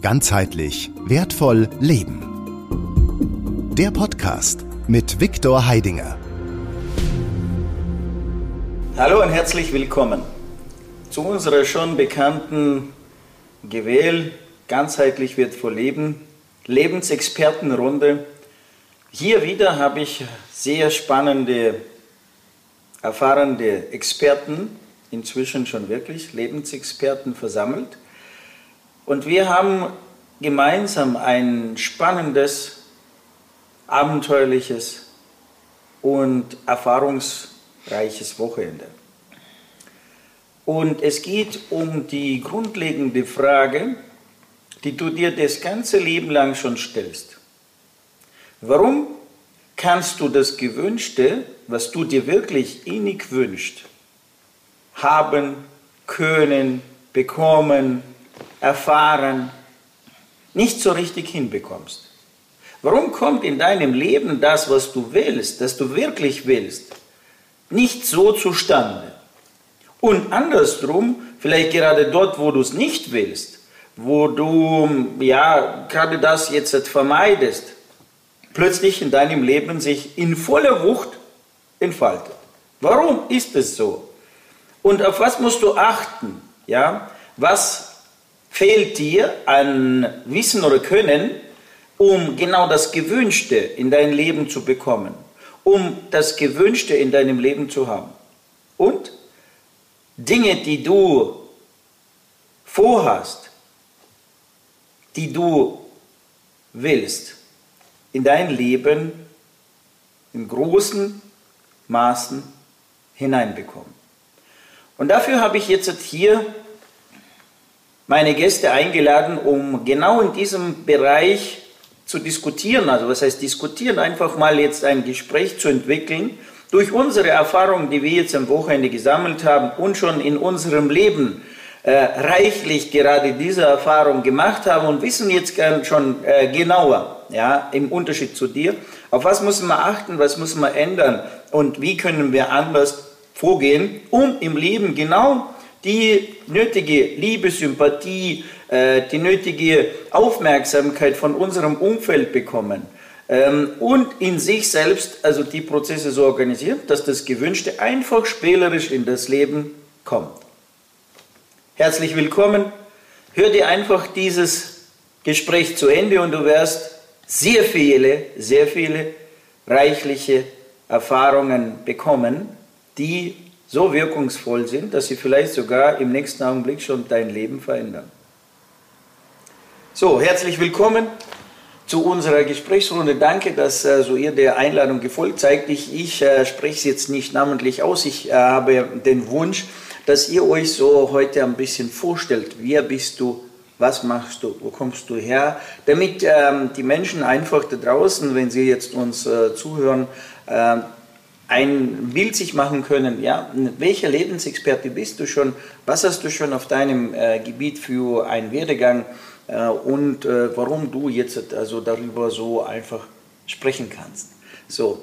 Ganzheitlich wertvoll leben. Der Podcast mit Viktor Heidinger. Hallo und herzlich willkommen zu unserer schon bekannten Gewähl Ganzheitlich wertvoll leben Lebensexpertenrunde. Hier wieder habe ich sehr spannende, erfahrene Experten, inzwischen schon wirklich Lebensexperten versammelt. Und wir haben gemeinsam ein spannendes, abenteuerliches und erfahrungsreiches Wochenende. Und es geht um die grundlegende Frage, die du dir das ganze Leben lang schon stellst. Warum kannst du das Gewünschte, was du dir wirklich innig wünschst, haben, können, bekommen, erfahren, nicht so richtig hinbekommst? Warum kommt in deinem Leben das, was du willst, das du wirklich willst, nicht so zustande? Und andersrum, vielleicht gerade dort, wo du es nicht willst, wo du ja gerade das jetzt vermeidest, plötzlich in deinem Leben sich in voller Wucht entfaltet. Warum ist es so? Und auf was musst du achten? Ja, was fehlt dir an Wissen oder Können, um genau das Gewünschte in dein Leben zu bekommen, um das Gewünschte in deinem Leben zu haben. Und Dinge, die du vorhast, die du willst, in dein Leben in großen Maßen hineinbekommen. Und dafür habe ich jetzt hier meine Gäste eingeladen, um genau in diesem Bereich zu diskutieren. Also was heißt diskutieren? Einfach mal jetzt ein Gespräch zu entwickeln. Durch unsere Erfahrungen, die wir jetzt am Wochenende gesammelt haben und schon in unserem Leben äh, reichlich gerade diese Erfahrung gemacht haben und wissen jetzt schon äh, genauer, ja, im Unterschied zu dir, auf was muss man achten, was muss man ändern und wie können wir anders vorgehen, um im Leben genau die nötige Liebe, Sympathie, äh, die nötige Aufmerksamkeit von unserem Umfeld bekommen ähm, und in sich selbst also die Prozesse so organisieren, dass das Gewünschte einfach spielerisch in das Leben kommt. Herzlich willkommen. Hör dir einfach dieses Gespräch zu Ende und du wirst sehr viele, sehr viele reichliche Erfahrungen bekommen, die so wirkungsvoll sind, dass sie vielleicht sogar im nächsten Augenblick schon dein Leben verändern. So, herzlich willkommen zu unserer Gesprächsrunde. Danke, dass äh, so ihr der Einladung gefolgt seid. Ich, ich äh, spreche es jetzt nicht namentlich aus. Ich äh, habe den Wunsch, dass ihr euch so heute ein bisschen vorstellt. Wer bist du? Was machst du? Wo kommst du her? Damit ähm, die Menschen einfach da draußen, wenn sie jetzt uns äh, zuhören, äh, ein Bild sich machen können, ja, welcher Lebensexperte bist du schon, was hast du schon auf deinem äh, Gebiet für einen Werdegang äh, und äh, warum du jetzt also darüber so einfach sprechen kannst. So,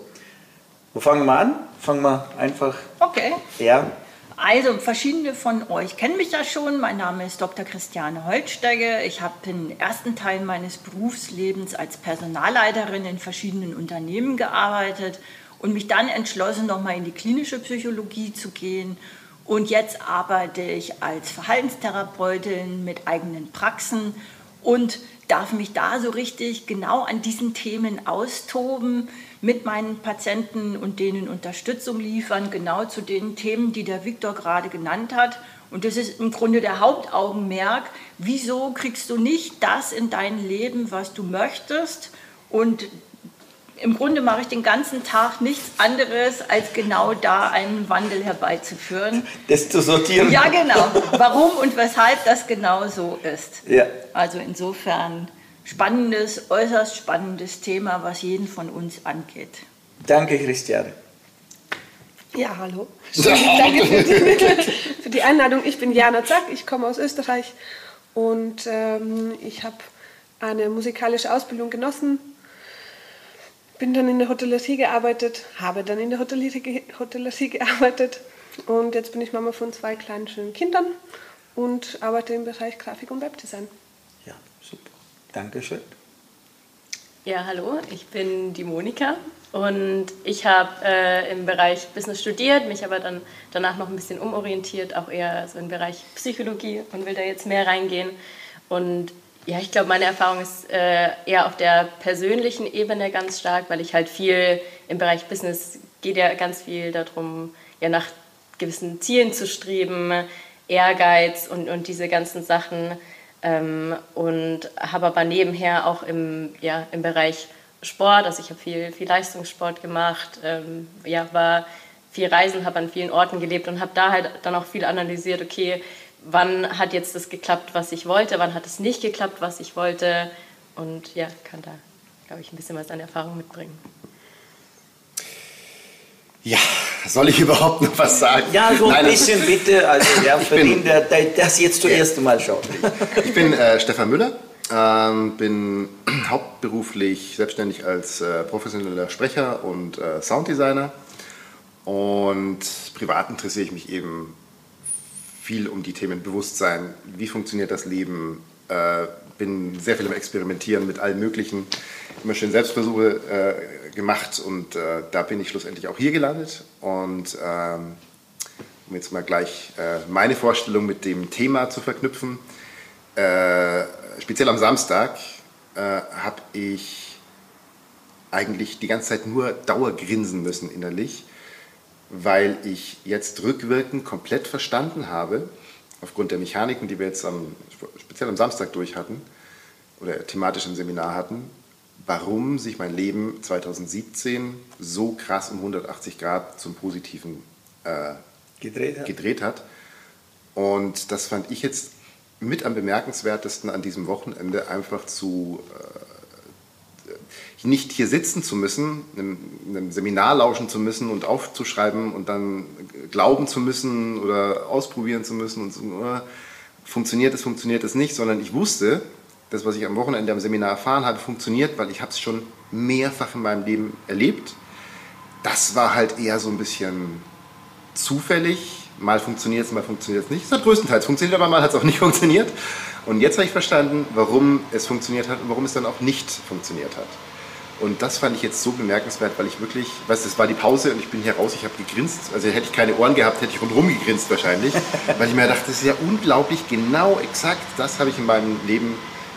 wo fangen wir an? Fangen wir einfach. Okay. Ja. Also, verschiedene von euch kennen mich ja schon. Mein Name ist Dr. Christiane Holtsteiger. Ich habe den ersten Teil meines Berufslebens als Personalleiterin in verschiedenen Unternehmen gearbeitet und mich dann entschlossen, nochmal in die klinische Psychologie zu gehen. Und jetzt arbeite ich als Verhaltenstherapeutin mit eigenen Praxen und darf mich da so richtig genau an diesen Themen austoben, mit meinen Patienten und denen Unterstützung liefern, genau zu den Themen, die der Viktor gerade genannt hat. Und das ist im Grunde der Hauptaugenmerk. Wieso kriegst du nicht das in dein Leben, was du möchtest? Und im Grunde mache ich den ganzen Tag nichts anderes, als genau da einen Wandel herbeizuführen. Das zu sortieren. Ja, genau. Warum und weshalb das genau so ist. Ja. Also insofern spannendes, äußerst spannendes Thema, was jeden von uns angeht. Danke, Christiane. Ja, hallo. Danke für die, für die, Einladung. Ich bin Jana Zack, ich komme aus Österreich und ähm, ich habe eine musikalische Ausbildung genossen bin dann in der Hotellerie gearbeitet, habe dann in der Hotellerie, Hotellerie gearbeitet und jetzt bin ich Mama von zwei kleinen schönen Kindern und arbeite im Bereich Grafik und Webdesign. Ja, super. Dankeschön. Ja, hallo, ich bin die Monika und ich habe äh, im Bereich Business studiert, mich aber dann danach noch ein bisschen umorientiert, auch eher so im Bereich Psychologie und will da jetzt mehr reingehen. Und ja, ich glaube, meine Erfahrung ist äh, eher auf der persönlichen Ebene ganz stark, weil ich halt viel im Bereich Business geht ja ganz viel darum, ja nach gewissen Zielen zu streben, Ehrgeiz und, und diese ganzen Sachen. Ähm, und habe aber nebenher auch im, ja, im Bereich Sport, also ich habe viel, viel Leistungssport gemacht, ähm, ja, war viel reisen, habe an vielen Orten gelebt und habe da halt dann auch viel analysiert, okay, wann hat jetzt das geklappt, was ich wollte, wann hat es nicht geklappt, was ich wollte und ja, kann da, glaube ich, ein bisschen was an Erfahrung mitbringen. Ja, soll ich überhaupt noch was sagen? Ja, so ein Nein, bisschen bitte, also ja, für bin, den, der, der das jetzt zum ja. ersten Mal schaut. Ich bin äh, Stefan Müller, ähm, bin hauptberuflich selbstständig als äh, professioneller Sprecher und äh, Sounddesigner und privat interessiere ich mich eben viel um die Themen Bewusstsein, wie funktioniert das Leben, äh, bin sehr viel im Experimentieren mit allen möglichen, immer schön Selbstversuche äh, gemacht und äh, da bin ich schlussendlich auch hier gelandet und ähm, um jetzt mal gleich äh, meine Vorstellung mit dem Thema zu verknüpfen, äh, speziell am Samstag äh, habe ich eigentlich die ganze Zeit nur Dauergrinsen müssen innerlich, weil ich jetzt rückwirkend komplett verstanden habe, aufgrund der Mechaniken, die wir jetzt am, speziell am Samstag durch hatten oder thematisch im Seminar hatten, warum sich mein Leben 2017 so krass um 180 Grad zum Positiven äh, gedreht, hat. gedreht hat. Und das fand ich jetzt mit am bemerkenswertesten an diesem Wochenende einfach zu äh, nicht hier sitzen zu müssen, einem, einem, Seminar lauschen zu müssen und aufzuschreiben und dann glauben zu müssen oder ausprobieren zu müssen und so, äh, funktioniert es, funktioniert es nicht, sondern ich wusste, das, was ich am Wochenende am Seminar erfahren habe, funktioniert, weil ich habe es schon mehrfach in meinem Leben erlebt. Das war halt eher so ein bisschen zufällig Mal funktioniert es, mal funktioniert es nicht. Es hat größtenteils funktioniert, aber mal hat es auch nicht funktioniert. Und jetzt habe ich verstanden, warum es funktioniert hat und warum es dann auch nicht funktioniert hat. Und das fand ich jetzt so bemerkenswert, weil ich wirklich, weißt du, es war die Pause und ich bin hier raus, ich habe gegrinst. Also hätte ich keine Ohren gehabt, hätte ich rundherum gegrinst wahrscheinlich. weil ich mir dachte, das ist ja unglaublich, genau exakt das habe ich in meinem Leben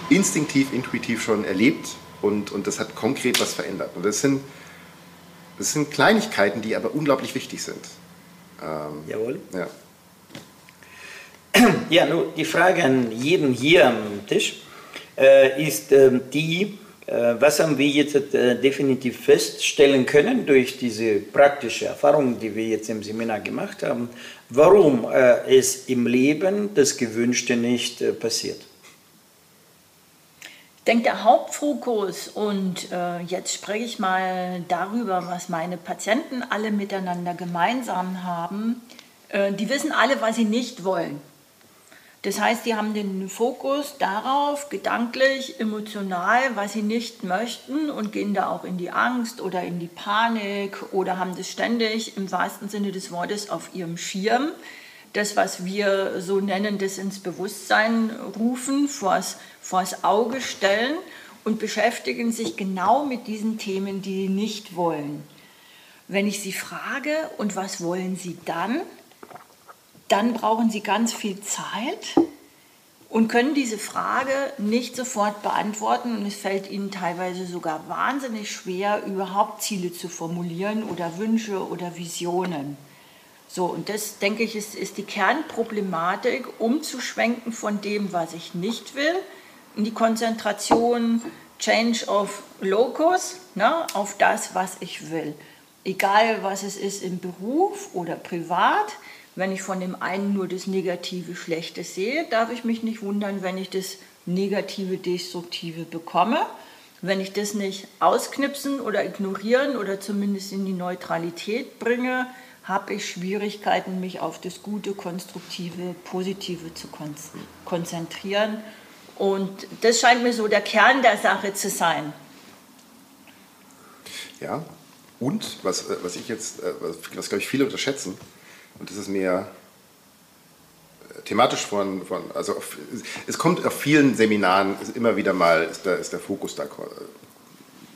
instinktiv, intuitiv schon erlebt und, und das hat konkret was verändert. Und das sind, das sind Kleinigkeiten, die aber unglaublich wichtig sind. Ähm, Jawohl. Ja. Ja, nur die Frage an jeden hier am Tisch äh, ist äh, die, äh, was haben wir jetzt äh, definitiv feststellen können durch diese praktische Erfahrung, die wir jetzt im Seminar gemacht haben, warum äh, es im Leben das Gewünschte nicht äh, passiert? Denke, der Hauptfokus, und äh, jetzt spreche ich mal darüber, was meine Patienten alle miteinander gemeinsam haben, äh, die wissen alle, was sie nicht wollen. Das heißt, die haben den Fokus darauf, gedanklich, emotional, was sie nicht möchten und gehen da auch in die Angst oder in die Panik oder haben das ständig im wahrsten Sinne des Wortes auf ihrem Schirm das, was wir so nennen, das ins Bewusstsein rufen, vors, vors Auge stellen und beschäftigen sich genau mit diesen Themen, die sie nicht wollen. Wenn ich sie frage, und was wollen sie dann, dann brauchen sie ganz viel Zeit und können diese Frage nicht sofort beantworten und es fällt ihnen teilweise sogar wahnsinnig schwer, überhaupt Ziele zu formulieren oder Wünsche oder Visionen. So, und das, denke ich, ist, ist die Kernproblematik, umzuschwenken von dem, was ich nicht will, in die Konzentration Change of Locus, ne, auf das, was ich will. Egal, was es ist im Beruf oder privat, wenn ich von dem einen nur das Negative, Schlechte sehe, darf ich mich nicht wundern, wenn ich das Negative, Destruktive bekomme. Wenn ich das nicht ausknipsen oder ignorieren oder zumindest in die Neutralität bringe, habe ich Schwierigkeiten, mich auf das Gute, Konstruktive, Positive zu konzentrieren. Und das scheint mir so der Kern der Sache zu sein. Ja, und was, äh, was ich jetzt, äh, was, was glaube ich viele unterschätzen, und das ist mir äh, thematisch von, von also auf, es kommt auf vielen Seminaren immer wieder mal, ist, da, ist der Fokus da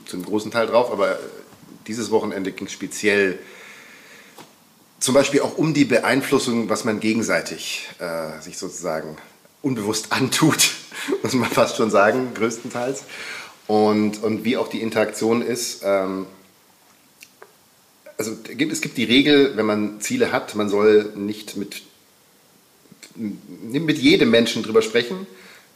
zum großen Teil drauf, aber dieses Wochenende ging es speziell zum Beispiel auch um die Beeinflussung, was man gegenseitig äh, sich sozusagen unbewusst antut, muss man fast schon sagen, größtenteils. Und, und wie auch die Interaktion ist. Ähm, also es gibt die Regel, wenn man Ziele hat, man soll nicht mit, mit jedem Menschen drüber sprechen,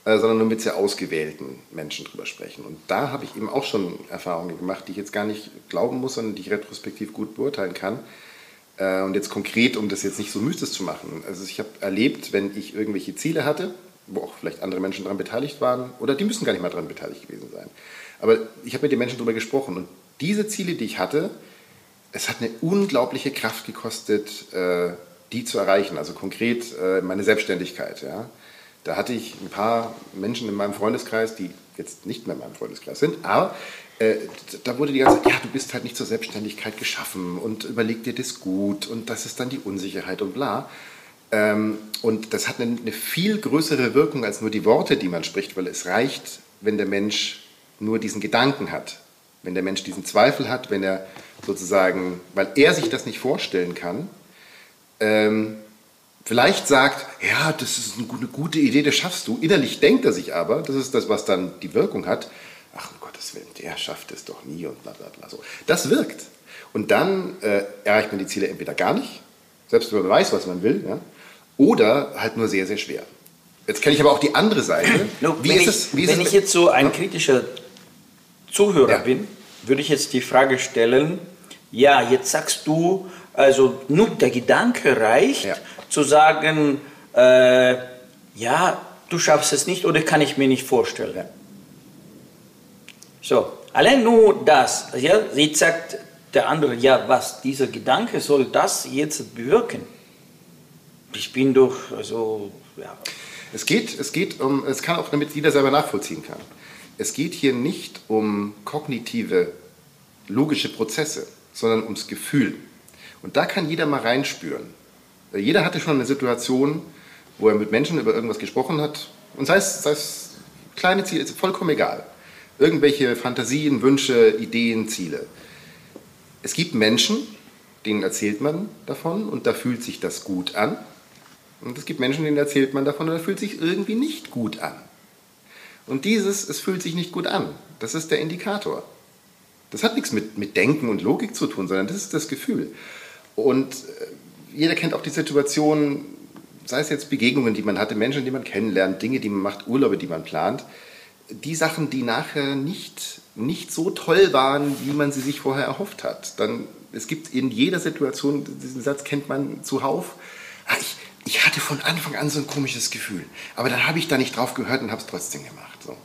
äh, sondern nur mit sehr ausgewählten Menschen drüber sprechen. Und da habe ich eben auch schon Erfahrungen gemacht, die ich jetzt gar nicht glauben muss, sondern die ich retrospektiv gut beurteilen kann. Äh, und jetzt konkret, um das jetzt nicht so mystisch zu machen. Also ich habe erlebt, wenn ich irgendwelche Ziele hatte, wo auch vielleicht andere Menschen daran beteiligt waren, oder die müssen gar nicht mal daran beteiligt gewesen sein. Aber ich habe mit den Menschen darüber gesprochen und diese Ziele, die ich hatte, es hat eine unglaubliche Kraft gekostet, äh, die zu erreichen. Also konkret äh, meine Selbstständigkeit. Da hatte ich ein paar Menschen in meinem Freundeskreis, die jetzt nicht mehr in meinem Freundeskreis sind, aber äh, da wurde die ganze Zeit, ja, du bist halt nicht zur Selbstständigkeit geschaffen und überleg dir das gut und das ist dann die Unsicherheit und bla. Ähm, und das hat eine, eine, viel größere Wirkung als nur die Worte, die man spricht, weil es reicht, wenn der Mensch nur diesen Gedanken hat, wenn der Mensch diesen Zweifel hat, wenn er sozusagen, weil er sich das nicht vorstellen kann, ähm, vielleicht sagt, ja, das ist eine gute Idee, das schaffst du. Innerlich denkt er sich aber, das ist das, was dann die Wirkung hat, ach um Gottes Willen, der schafft es doch nie und bla bla bla. So. Das wirkt. Und dann äh, erreicht man die Ziele entweder gar nicht, selbst wenn man weiß, was man will, ja, oder halt nur sehr, sehr schwer. Jetzt kenne ich aber auch die andere Seite. No, wie wenn ist es, wie wenn ist ich jetzt so ein kritischer Zuhörer ja. bin, würde ich jetzt die Frage stellen, ja, jetzt sagst du, also nur der Gedanke reicht, ja. zu sagen, äh, ja, du schaffst es nicht oder kann ich mir nicht vorstellen. So, allein nur das, ja, jetzt sagt der andere, ja, was, dieser Gedanke soll das jetzt bewirken. Ich bin doch, also, ja. Es geht, es geht um, es kann auch, damit jeder selber nachvollziehen kann. Es geht hier nicht um kognitive, logische Prozesse, sondern ums Gefühl. Und da kann jeder mal reinspüren. Jeder hatte schon eine Situation, wo er mit Menschen über irgendwas gesprochen hat. Und sei es, sei es kleine Ziele, ist vollkommen egal irgendwelche Fantasien, Wünsche, Ideen, Ziele. Es gibt Menschen, denen erzählt man davon und da fühlt sich das gut an. Und es gibt Menschen, denen erzählt man davon und da fühlt sich irgendwie nicht gut an. Und dieses, es fühlt sich nicht gut an, das ist der Indikator. Das hat nichts mit, mit Denken und Logik zu tun, sondern das ist das Gefühl. Und äh, jeder kennt auch die Situation, sei es jetzt Begegnungen, die man hatte, Menschen, die man kennenlernt, Dinge, die man macht, Urlaube, die man plant die Sachen, die nachher nicht, nicht so toll waren, wie man sie sich vorher erhofft hat. Dann, es gibt in jeder Situation, diesen Satz kennt man zuhauf, ah, ich, ich hatte von Anfang an so ein komisches Gefühl, aber dann habe ich da nicht drauf gehört und habe es trotzdem gemacht. So.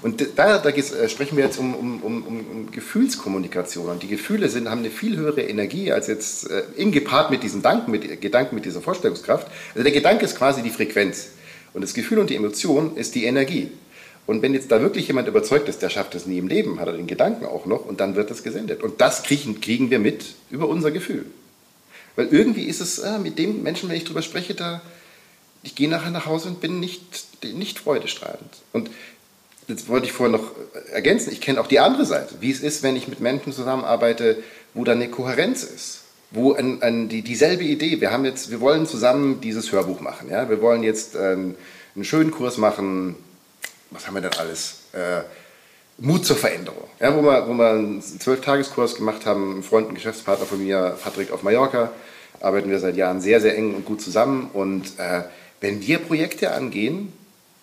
Und da, da äh, sprechen wir jetzt um, um, um, um, Gefühlskommunikation. Und die Gefühle sind, haben eine viel höhere Energie als jetzt äh, im Gepaart mit diesem Gedanken mit, Gedanken, mit dieser Vorstellungskraft. Also der Gedanke ist quasi die Frequenz. Und das Gefühl und die Emotion ist die Energie. Und wenn jetzt da wirklich jemand überzeugt ist, der schafft es nie im Leben, hat er den Gedanken auch noch und dann wird das gesendet. Und das kriegen, kriegen wir mit über unser Gefühl. Weil irgendwie ist es äh, mit dem Menschen, wenn ich darüber spreche, da, ich gehe nachher nach Hause und bin nicht, nicht freudestrahlend. Und jetzt wollte ich vorher noch ergänzen, ich kenne auch die andere Seite, wie es ist, wenn ich mit Menschen zusammenarbeite, wo da eine Kohärenz ist. Wo ein, ein, die, dieselbe Idee, wir haben jetzt, wir wollen zusammen dieses Hörbuch machen, ja? wir wollen jetzt ähm, einen schönen Kurs machen, was haben wir denn alles? Äh, Mut zur Veränderung. Ja, wo, wir, wo wir einen Zwölf-Tageskurs gemacht haben, ein Freund, ein Geschäftspartner von mir, Patrick auf Mallorca, arbeiten wir seit Jahren sehr, sehr eng und gut zusammen. Und äh, wenn wir Projekte angehen,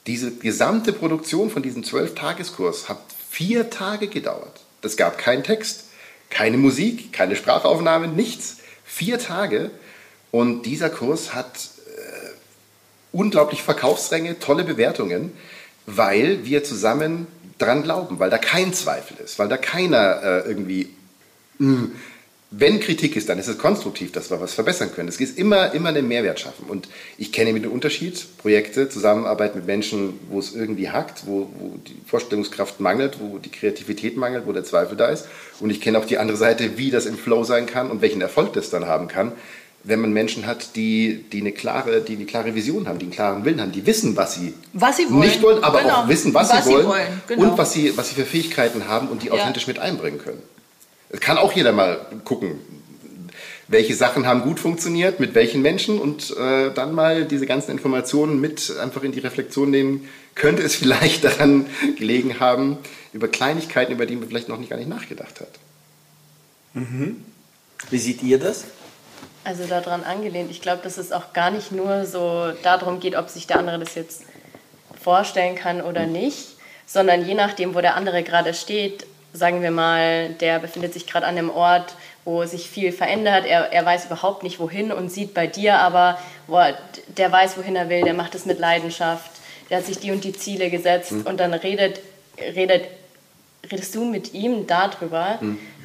diese gesamte Produktion von diesem Zwölf-Tageskurs hat vier Tage gedauert. Es gab keinen Text, keine Musik, keine Sprachaufnahme, nichts. Vier Tage. Und dieser Kurs hat äh, unglaublich Verkaufsränge, tolle Bewertungen weil wir zusammen dran glauben, weil da kein Zweifel ist, weil da keiner äh, irgendwie, mh, hm, wenn Kritik ist, dann ist es konstruktiv, dass wir was verbessern können. Es ist immer, immer einen Mehrwert schaffen. Und ich kenne mit den Unterschied, Projekte, Zusammenarbeit mit Menschen, wo es irgendwie hackt, wo, wo die Vorstellungskraft mangelt, wo die Kreativität mangelt, wo der Zweifel da ist. Und ich kenne auch die andere Seite, wie das im Flow sein kann und welchen Erfolg das dann haben kann. Wenn man Menschen hat, die, die, eine klare, die eine klare Vision haben, die einen klaren Willen haben, die wissen, was sie, was sie wollen. nicht wollen, aber genau. auch wissen, was, was sie wollen, sie wollen. Genau. und was sie, was sie für Fähigkeiten haben und die Ja. authentisch mit einbringen können. Es kann auch jeder mal gucken, welche Sachen haben gut funktioniert, mit welchen Menschen und äh, dann mal diese ganzen Informationen mit einfach in die Reflexion nehmen. Könnte es vielleicht daran gelegen haben, über Kleinigkeiten, über die man vielleicht noch nicht gar nicht nachgedacht hat. Wie seht ihr das? Also daran angelehnt. Ich glaube, dass es auch gar nicht nur so darum geht, ob sich der andere das jetzt vorstellen kann oder nicht, sondern je nachdem, wo der andere gerade steht, sagen wir mal, der befindet sich gerade an einem Ort, wo sich viel verändert, er, er weiß überhaupt nicht wohin und sieht bei dir aber, er, der weiß, wohin er will, der macht es mit Leidenschaft, der hat sich die und die Ziele gesetzt und dann redet, redet, redest du mit ihm darüber,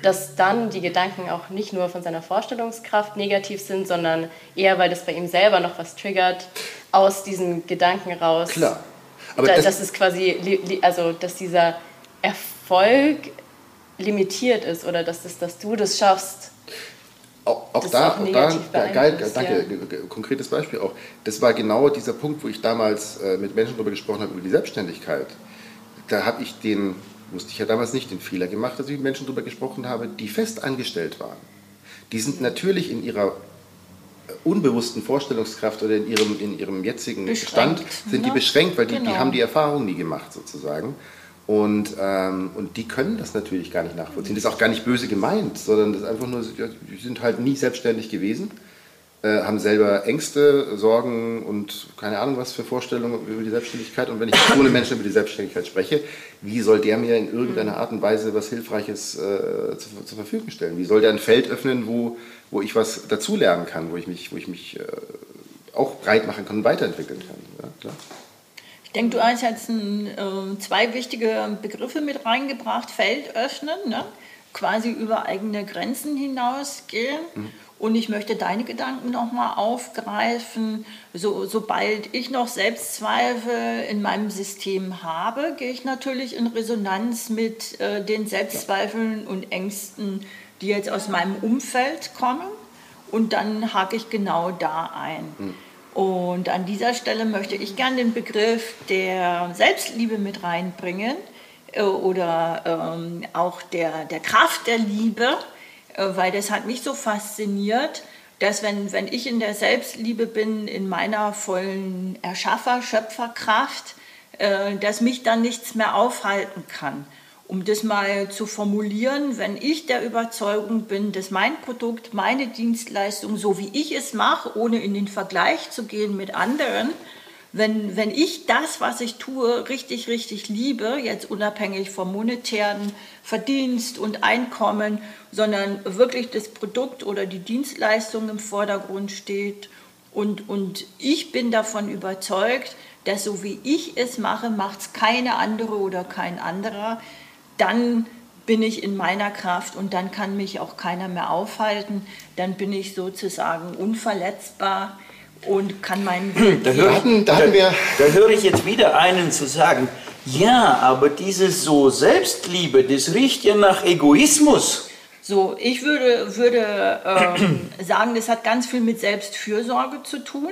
dass dann die Gedanken auch nicht nur von seiner Vorstellungskraft negativ sind, sondern eher, weil das bei ihm selber noch was triggert, aus diesen Gedanken raus. Klar. Aber da, das- das, ist quasi, also dass dieser Erfolg limitiert ist oder dass, das, dass du das schaffst. Auch, auch da, auch da da geil, danke, ja. konkretes Beispiel auch. Das war genau dieser Punkt, wo ich damals äh, mit Menschen darüber gesprochen habe, über die Selbstständigkeit. Da habe ich den, musste ich ja damals nicht den Fehler gemacht, dass ich mit Menschen darüber gesprochen habe, die fest angestellt waren. Die sind natürlich in ihrer äh, unbewussten Vorstellungskraft oder in ihrem, in ihrem jetzigen Beschränkt, Stand sind die ne? beschränkt, weil die, die Genau. haben die Erfahrung nie gemacht sozusagen. Und, ähm, und die können das natürlich gar nicht nachvollziehen. Das ist auch gar nicht böse gemeint, sondern das ist einfach nur, die sind halt nie selbstständig gewesen, äh, haben selber Ängste, Sorgen und keine Ahnung was für Vorstellungen über die Selbstständigkeit. Und wenn ich mit einem Menschen über die Selbstständigkeit spreche, wie soll der mir in irgendeiner Art und Weise was Hilfreiches äh, zur, zur Verfügung stellen? Wie soll der ein Feld öffnen, wo, wo ich was dazulernen kann, wo ich mich, wo ich mich äh, auch breit machen kann und weiterentwickeln kann? Ja. Ich denke, du hast jetzt ein, äh, zwei wichtige Begriffe mit reingebracht. Feld öffnen, ne? quasi über eigene Grenzen hinausgehen. Und ich möchte deine Gedanken nochmal aufgreifen. So, sobald ich noch Selbstzweifel in meinem System habe, gehe ich natürlich in Resonanz mit äh, den Selbstzweifeln und Ängsten, die jetzt aus meinem Umfeld kommen. Und dann hake ich genau da ein. Und an dieser Stelle möchte ich gerne den Begriff der Selbstliebe mit reinbringen äh, oder ähm, auch der, der Kraft der Liebe, weil das hat mich so fasziniert, dass wenn, wenn ich in der Selbstliebe bin, in meiner vollen Erschaffer-, Schöpferkraft, äh, dass mich dann nichts mehr aufhalten kann. Um das mal zu formulieren, wenn ich der Überzeugung bin, dass mein Produkt, meine Dienstleistung, so wie ich es mache, ohne in den Vergleich zu gehen mit anderen, wenn, wenn ich das, was ich tue, richtig, richtig liebe, jetzt unabhängig vom monetären Verdienst und Einkommen, sondern wirklich das Produkt oder die Dienstleistung im Vordergrund steht und, und ich bin davon überzeugt, dass so wie ich es mache, macht es keine andere oder kein anderer, dann bin ich in meiner Kraft und dann kann mich auch keiner mehr aufhalten. Dann bin ich sozusagen unverletzbar und kann meinen Da höre ich, hatten- da hatten da, wir- da höre ich jetzt wieder einen zu sagen, ja, aber dieses so Selbstliebe, das riecht ja nach Egoismus. So, ich würde, würde ähm, sagen, das hat ganz viel mit Selbstfürsorge zu tun.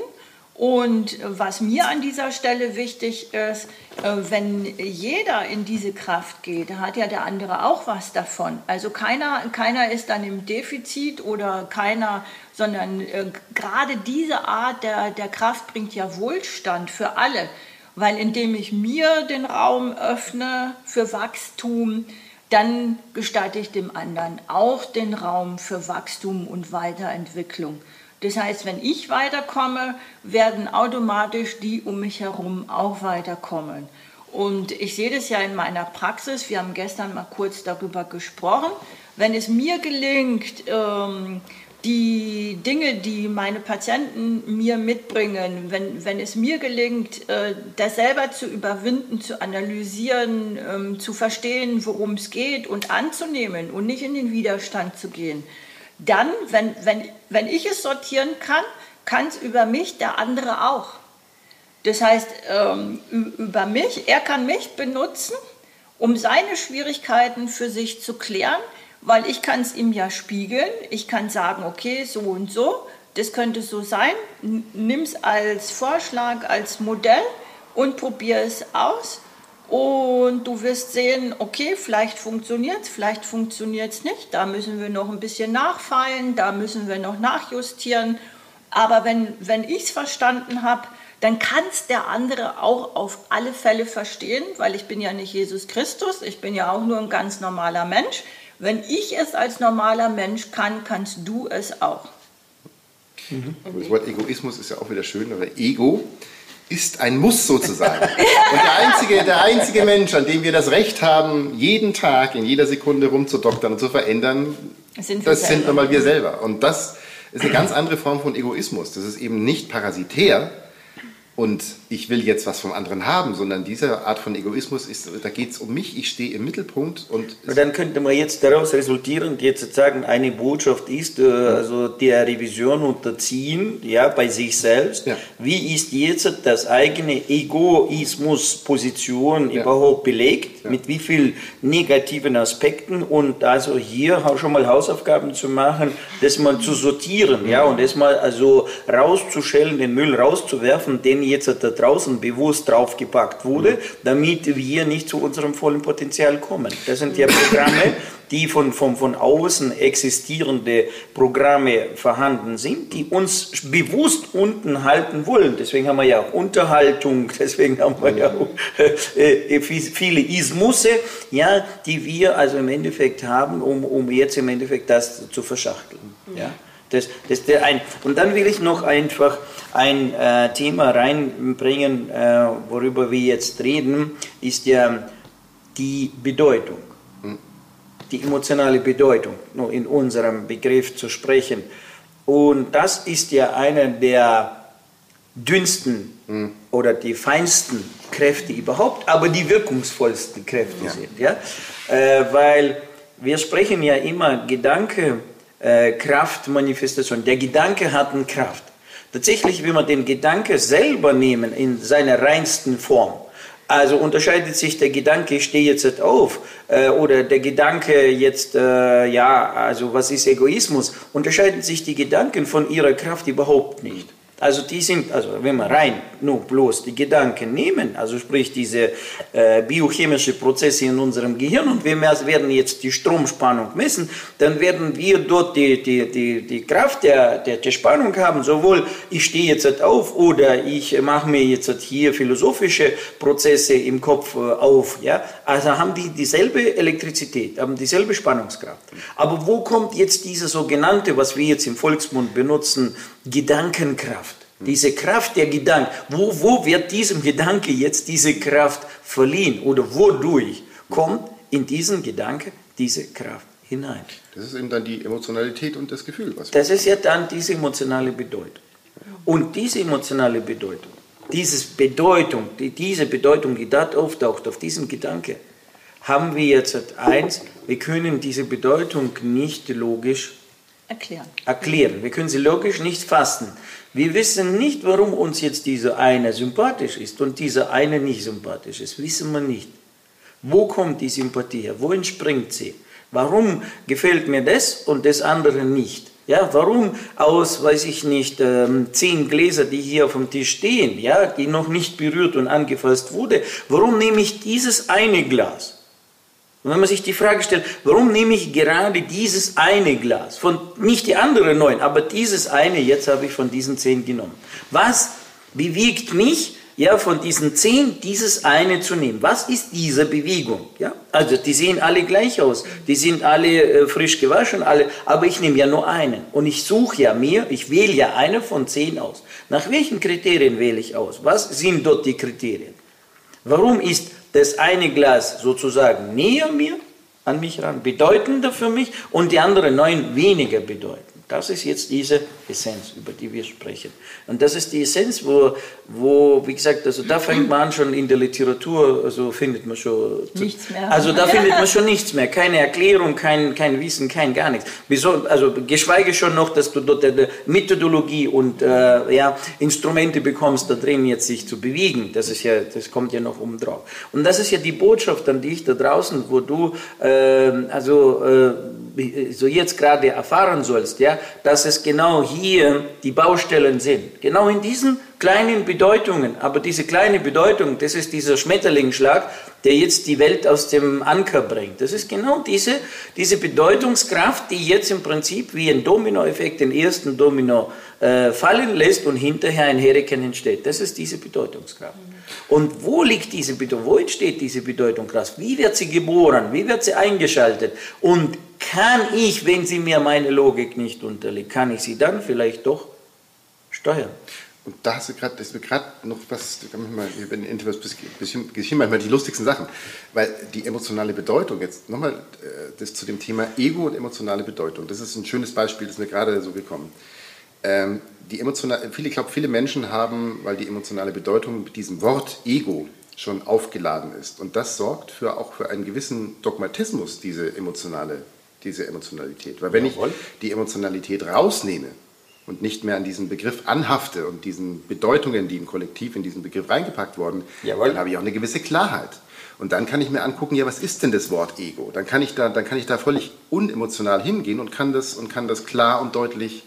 Und was mir an dieser Stelle wichtig ist, äh, wenn jeder in diese Kraft geht, hat ja der andere auch was davon. Also keiner, keiner ist dann im Defizit oder keiner, sondern äh, gerade diese Art der, der Kraft bringt ja Wohlstand für alle. Weil indem ich mir den Raum öffne für Wachstum, dann gestatte ich dem anderen auch den Raum für Wachstum und Weiterentwicklung. Das heißt, wenn ich weiterkomme, werden automatisch die um mich herum auch weiterkommen. Und ich sehe das ja in meiner Praxis, wir haben gestern mal kurz darüber gesprochen, wenn es mir gelingt, ähm, die Dinge, die meine Patienten mir mitbringen, wenn, wenn es mir gelingt, äh, das selber zu überwinden, zu analysieren, ähm, zu verstehen, worum es geht und anzunehmen und nicht in den Widerstand zu gehen, dann, wenn, wenn, wenn ich es sortieren kann, kann es über mich der andere auch. Das heißt, ähm, über mich, er kann mich benutzen, um seine Schwierigkeiten für sich zu klären, weil ich kann es ihm ja spiegeln. Ich kann sagen, okay, so und so, das könnte so sein. Nimm es als Vorschlag, als Modell und probier es aus. Und du wirst sehen, okay, vielleicht funktioniert es, vielleicht funktioniert es nicht. Da müssen wir noch ein bisschen nachfeilen, da müssen wir noch nachjustieren. Aber wenn, wenn ich es verstanden habe, dann kann es der andere auch auf alle Fälle verstehen, weil ich bin ja nicht Jesus Christus, ich bin ja auch nur ein ganz normaler Mensch. Wenn ich es als normaler Mensch kann, kannst du es auch. Mhm. Das Wort Egoismus ist ja auch wieder schön, aber Ego ist ein Muss sozusagen. Und der einzige, der einzige Mensch, an dem wir das Recht haben, jeden Tag, in jeder Sekunde rumzudoktern und zu verändern, sind das sind nun mal wir selber. Und das ist eine ganz andere Form von Egoismus. Das ist eben nicht parasitär, und ich will jetzt was vom anderen haben, sondern diese Art von Egoismus ist, da geht es um mich, ich stehe im Mittelpunkt und. dann könnte man jetzt daraus resultierend jetzt sagen, eine Botschaft ist, äh, also der Revision unterziehen, ja, bei sich selbst. Ja. Wie ist jetzt das eigene Egoismus-Position ja. überhaupt belegt? Ja. Mit wie vielen negativen Aspekten? Und also hier schon mal Hausaufgaben zu machen, das mal zu sortieren, ja, und das mal also rauszuschellen, den Müll rauszuwerfen, den jetzt da draußen bewusst draufgepackt wurde, damit wir nicht zu unserem vollen Potenzial kommen. Das sind ja Programme, die von, von, von außen existierende Programme vorhanden sind, die uns bewusst unten halten wollen. Deswegen haben wir ja auch Unterhaltung, deswegen haben wir ja auch äh, viele Ismusse, ja, die wir also im Endeffekt haben, um, um jetzt im Endeffekt das zu verschachteln. Ja. Das, das der ein. Und dann will ich noch einfach ein äh, Thema reinbringen, äh, worüber wir jetzt reden, ist ja die Bedeutung, hm. die emotionale Bedeutung, nur in unserem Begriff zu sprechen. Und das ist ja einer der dünnsten hm. oder die feinsten Kräfte überhaupt, aber die wirkungsvollsten Kräfte ja. sind. Ja? Äh, weil wir sprechen ja immer Gedanke, äh, Kraftmanifestation. Der Gedanke hat eine Kraft. Tatsächlich, wenn wir den Gedanke selber nehmen in seiner reinsten Form, also unterscheidet sich der Gedanke, ich stehe jetzt auf, äh, oder der Gedanke jetzt, äh, ja, also was ist Egoismus, unterscheiden sich die Gedanken von ihrer Kraft überhaupt nicht. Also die sind, also wenn wir rein nur bloß die Gedanken nehmen, also sprich diese äh, biochemische Prozesse in unserem Gehirn und wir werden jetzt die Stromspannung messen, dann werden wir dort die, die, die, die Kraft der, der, der Spannung haben, sowohl ich stehe jetzt auf oder ich mache mir jetzt hier philosophische Prozesse im Kopf äh, auf. Ja? Also haben die dieselbe Elektrizität, haben dieselbe Spannungskraft. Aber wo kommt jetzt diese sogenannte, was wir jetzt im Volksmund benutzen, Gedankenkraft. Diese Kraft der Gedanken, wo, wo wird diesem Gedanke jetzt diese Kraft verliehen oder wodurch kommt in diesen Gedanke diese Kraft hinein? Das ist eben dann die Emotionalität und das Gefühl. Was das ist ja dann diese emotionale Bedeutung. Und diese emotionale Bedeutung, diese Bedeutung, die, diese Bedeutung, die dort auftaucht, auf diesen Gedanke, haben wir jetzt eins, wir können diese Bedeutung nicht logisch erklären. erklären. Wir können sie logisch nicht fassen. Wir wissen nicht, warum uns jetzt dieser eine sympathisch ist und dieser eine nicht sympathisch ist. Wissen wir nicht. Wo kommt die Sympathie her? Wo entspringt sie? Warum gefällt mir das und das andere nicht? Ja, warum aus, weiß ich nicht, ähm, zehn Gläser, die hier auf dem Tisch stehen, ja, die noch nicht berührt und angefasst wurde, warum nehme ich dieses eine Glas? Und wenn man sich die Frage stellt, warum nehme ich gerade dieses eine Glas, von nicht die anderen neun, aber dieses eine, jetzt habe ich von diesen zehn genommen. Was bewegt mich, ja, von diesen zehn dieses eine zu nehmen? Was ist diese Bewegung? Ja, also die sehen alle gleich aus, die sind alle äh, frisch gewaschen, alle, aber ich nehme ja nur einen und ich suche ja mir, ich wähle ja eine von zehn aus. Nach welchen Kriterien wähle ich aus? Was sind dort die Kriterien? Warum ist das eine Glas sozusagen näher mir, an mich ran, bedeutender für mich und die anderen neun weniger bedeutend. Das ist jetzt diese Essenz, über die wir sprechen. Und das ist die Essenz, wo, wo wie gesagt, also da fängt man an schon in der Literatur, also findet man schon nichts mehr. Also da findet man schon nichts mehr, keine Erklärung, kein, kein Wissen, kein gar nichts. Also geschweige schon noch, dass du dort eine Methodologie und äh, ja, Instrumente bekommst, da drin jetzt sich zu bewegen. Das ist ja, das kommt ja noch oben drauf. Und das ist ja die Botschaft an dich da draußen, wo du äh, also äh, so jetzt gerade erfahren sollst, ja, dass es genau hier die Baustellen sind. Genau in diesen kleinen Bedeutungen. Aber diese kleine Bedeutung, das ist dieser Schmetterlingsschlag, der jetzt die Welt aus dem Anker bringt. Das ist genau diese, diese Bedeutungskraft, die jetzt im Prinzip wie ein Dominoeffekt den ersten Domino äh, fallen lässt und hinterher ein Hurrikan entsteht. Das ist diese Bedeutungskraft. Und wo liegt diese Bedeutung? Wo entsteht diese Bedeutungskraft? Wie wird sie geboren? Wie wird sie eingeschaltet? Und kann ich, wenn sie mir meine Logik nicht unterliegt, kann ich sie dann vielleicht doch steuern? Und da hast du gerade, ist gerade noch was, da kann man mal, hier in Interviews geschehen manchmal die lustigsten Sachen, weil die emotionale Bedeutung, jetzt nochmal äh, das zu dem Thema Ego und emotionale Bedeutung, das ist ein schönes Beispiel, das ist mir gerade so gekommen. Ähm, die emotionale, viele, ich glaube, viele Menschen haben, weil die emotionale Bedeutung mit diesem Wort Ego schon aufgeladen ist. Und das sorgt für, auch für einen gewissen Dogmatismus, diese, emotionale, diese Emotionalität. Weil wenn Jawohl. ich die Emotionalität rausnehme, und nicht mehr an diesen Begriff anhafte und diesen Bedeutungen, die im Kollektiv in diesen Begriff reingepackt wurden, Jawohl. dann habe ich auch eine gewisse Klarheit. Und dann kann ich mir angucken, ja, was ist denn das Wort Ego? Dann kann ich da, dann kann ich da völlig unemotional hingehen und kann das, und kann das klar und deutlich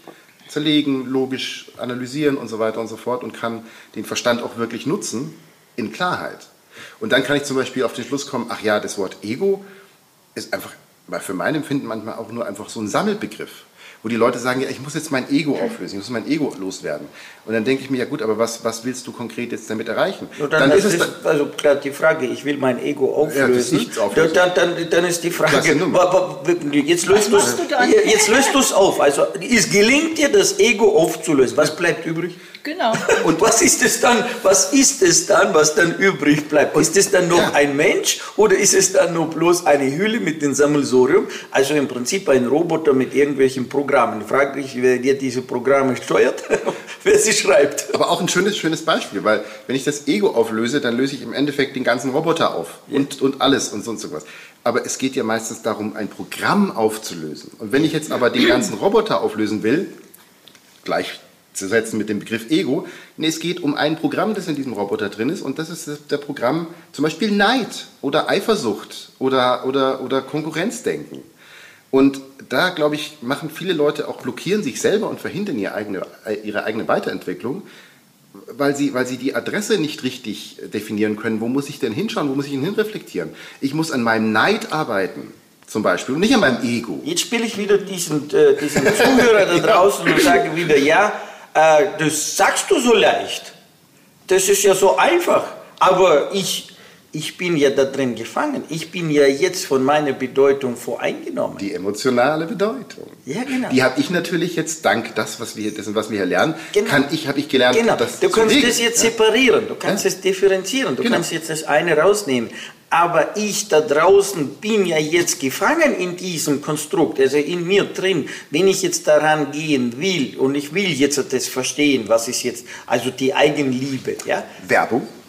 zerlegen, logisch analysieren und so weiter und so fort und kann den Verstand auch wirklich nutzen in Klarheit. Und dann kann ich zum Beispiel auf den Schluss kommen, ach ja, das Wort Ego ist einfach für mein Empfinden manchmal auch nur einfach so ein Sammelbegriff wo die Leute sagen, ja, ich muss jetzt mein Ego auflösen, ich muss mein Ego loswerden. Und dann denke ich mir, ja gut, aber was, was willst du konkret jetzt damit erreichen? So, dann, dann ist es also klar die Frage, ich will mein Ego auflösen. Ja, auflösen. Dann, dann, dann, ist die Frage, jetzt löst du es jetzt löst du es auf. Also es gelingt dir, das Ego aufzulösen. Was bleibt übrig? Genau. Und was ist es dann, was ist es dann, was dann übrig bleibt? Ist es dann noch ja. ein Mensch oder ist es dann nur bloß eine Hülle mit dem Sammelsorium? Also im Prinzip ein Roboter mit irgendwelchen Programmen. Frage ich, wer dir diese Programme steuert, wer sie schreibt. Aber auch ein schönes, schönes Beispiel, weil wenn ich das Ego auflöse, dann löse ich im Endeffekt den ganzen Roboter auf ja. und, und alles und sonst was. Aber es geht ja meistens darum, ein Programm aufzulösen. Und wenn ich jetzt aber den ganzen Roboter auflösen will, gleich zu setzen mit dem Begriff Ego. Nee, es geht um ein Programm, das in diesem Roboter drin ist und das ist das Programm zum Beispiel Neid oder Eifersucht oder, oder, oder Konkurrenzdenken. Und da, glaube ich, machen viele Leute auch, blockieren sich selber und verhindern ihre eigene, ihre eigene Weiterentwicklung, weil sie, weil sie die Adresse nicht richtig definieren können. Wo muss ich denn hinschauen? Wo muss ich denn hinreflektieren? Ich muss an meinem Neid arbeiten zum Beispiel und nicht an meinem Ego. Jetzt spiele ich wieder diesen, äh, diesen Zuhörer da draußen und sage wieder, ja, äh, das sagst du so leicht. Das ist ja so einfach. Aber ich, ich bin ja da drin gefangen. Ich bin ja jetzt von meiner Bedeutung voreingenommen. Die emotionale Bedeutung. Ja, genau. Die habe ich natürlich jetzt dank das, was wir, dessen, was wir hier lernen, genau. kann ich, habe ich gelernt. Genau. du kannst das jetzt separieren, du kannst ja? es differenzieren, du genau. kannst jetzt das eine rausnehmen aber ich da draußen bin ja jetzt gefangen in diesem Konstrukt, also in mir drin. Wenn ich jetzt daran gehen will und ich will jetzt das verstehen, was ist jetzt, also die Eigenliebe, ja? Werbung.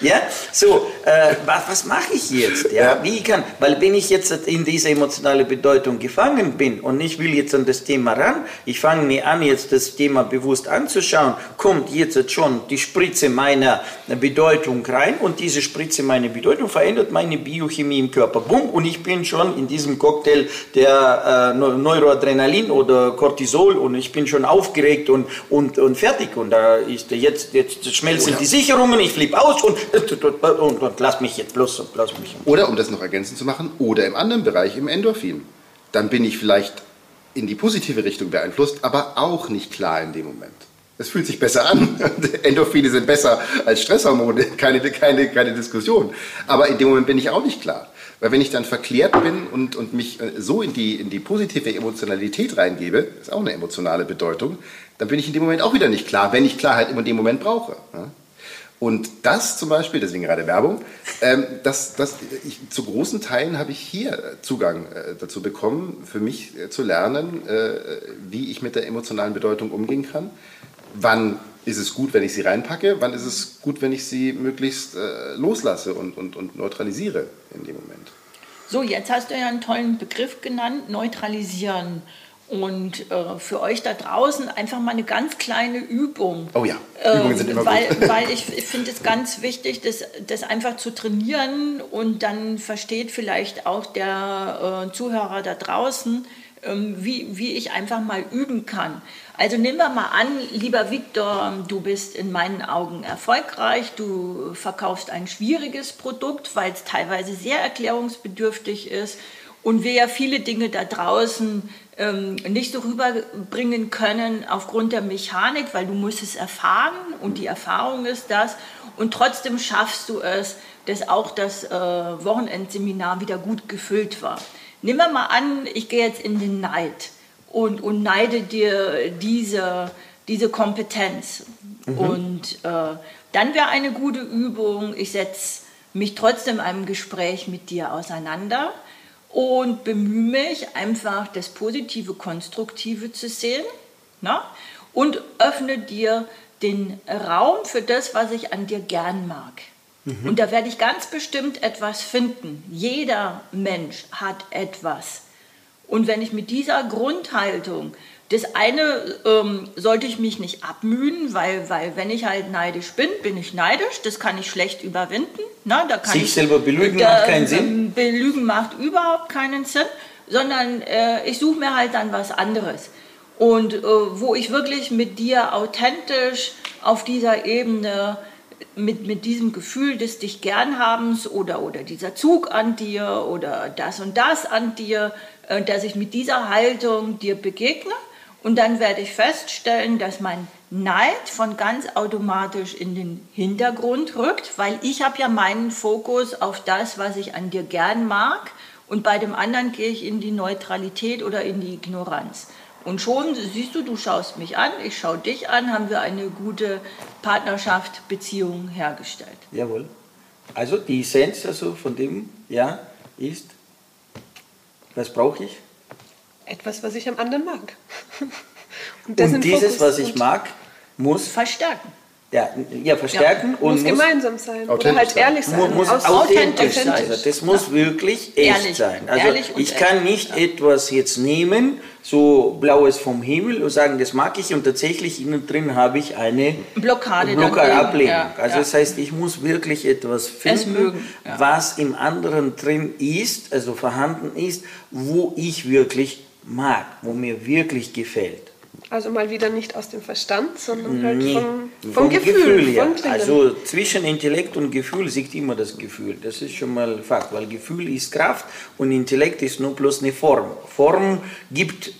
ja, so, äh, was, was mache ich jetzt? Ja? Wie kann, weil wenn ich jetzt in dieser emotionalen Bedeutung gefangen bin und ich will jetzt an das Thema ran, ich fange mir an, jetzt das Thema bewusst anzuschauen, kommt jetzt schon die Spritze meiner Bedeutung rein und diese Spritze meiner Bedeutung verändert meine Biochemie im Körper. Bumm, und ich bin schon in diesem Cocktail der äh, Neuroadrenalin oder Cortisol und ich bin schon aufgeregt und, und, und fertig. Und da ist jetzt, jetzt schmelzen oh ja. die Sicherungen, ich flippe aus und und, und lass mich jetzt bloß, bloß mich. Oder um das noch ergänzend zu machen, oder im anderen Bereich im Endorphin. Dann bin ich vielleicht in die positive Richtung beeinflusst, aber auch nicht klar in dem Moment. Es fühlt sich besser an. Endorphine sind besser als Stresshormone, keine, keine, keine Diskussion. Aber in dem Moment bin ich auch nicht klar. Weil wenn ich dann verklärt bin und, und mich äh, so in die, in die positive Emotionalität reingebe, ist auch eine emotionale Bedeutung, dann bin ich in dem Moment auch wieder nicht klar, wenn ich Klarheit in dem Moment brauche. Und das zum Beispiel, deswegen gerade Werbung, ähm, das, das, ich, zu großen Teilen habe ich hier Zugang äh, dazu bekommen, für mich äh, zu lernen, äh, wie ich mit der emotionalen Bedeutung umgehen kann. Wann ist es gut, wenn ich sie reinpacke? Wann ist es gut, wenn ich sie möglichst äh, loslasse und, und, und neutralisiere in dem Moment? So, jetzt hast du ja einen tollen Begriff genannt, neutralisieren. Und äh, für euch da draußen einfach mal eine ganz kleine Übung. Oh ja, Übungen sind immer Ähm, weil, gut. Weil ich, ich finde es ganz wichtig, das, das einfach zu trainieren und dann versteht vielleicht auch der äh, Zuhörer da draußen, ähm, wie, wie ich einfach mal üben kann. Also nehmen wir mal an, lieber Viktor, du bist in meinen Augen erfolgreich, du verkaufst ein schwieriges Produkt, weil es teilweise sehr erklärungsbedürftig ist und wir ja viele Dinge da draußen ähm, nicht so rüberbringen können aufgrund der Mechanik, weil du musst es erfahren und die Erfahrung ist das und trotzdem schaffst du es, dass auch das äh, Wochenendseminar wieder gut gefüllt war. Nehmen wir mal an, ich gehe jetzt in den Neid und, und neide dir diese, diese Kompetenz. Und äh, dann wäre eine gute Übung, ich setze mich trotzdem einem Gespräch mit dir auseinander und bemühe mich einfach das Positive, Konstruktive zu sehen ne? und öffne dir den Raum für das, was ich an dir gern mag. Und da werde ich ganz bestimmt etwas finden. Jeder Mensch hat etwas. Und wenn ich mit dieser Grundhaltung, das eine ähm, sollte ich mich nicht abmühen, weil, weil wenn ich halt neidisch bin, bin ich neidisch, das kann ich schlecht überwinden. Na, da kann Sich ich, selber belügen da, macht keinen Sinn. ähm, Belügen macht überhaupt keinen Sinn, sondern äh, ich suche mir halt dann was anderes. Und äh, wo ich wirklich mit dir authentisch auf dieser Ebene mit, mit diesem Gefühl des dich gern habens oder, oder dieser Zug an dir oder das und das an dir, äh, dass ich mit dieser Haltung dir begegne und dann werde ich feststellen, dass mein Neid von ganz automatisch in den Hintergrund rückt, weil ich habe ja meinen Fokus auf das, was ich an dir gern mag und bei dem anderen gehe ich in die Neutralität oder in die Ignoranz. Und schon siehst du, du schaust mich an, ich schaue dich an, haben wir eine gute Partnerschaft, Beziehung hergestellt. Jawohl. Also die Essenz also von dem, ja, ist, was brauche ich? Etwas, was ich am anderen mag. Und, in dieses, Fokus was ich und mag, muss Verstärken. ja, ja, verstärken muss und muss, gemeinsam sein. Oder halt sein. ehrlich sein. mu- muss authentisch sein. authentisch. Also das muss wirklich echt Ehrlich. sein. Also Ehrlich und ich kann nicht etwas jetzt nehmen, so blaues vom Himmel und sagen, das mag ich und tatsächlich innen drin habe ich eine Blockade Blockade Ablehnung. ja, also ja. das heißt, ich muss wirklich etwas finden, ja. was im anderen drin ist, also vorhanden ist, wo ich wirklich mag, wo mir wirklich gefällt. Also mal wieder nicht aus dem Verstand, sondern halt Nee, vom, vom, vom Gefühl. her. von drinnen. Also zwischen Intellekt und Gefühl liegt immer das Gefühl. Das ist schon mal Fakt, weil Gefühl ist Kraft und Intellekt ist nur bloß eine Form. Form gibt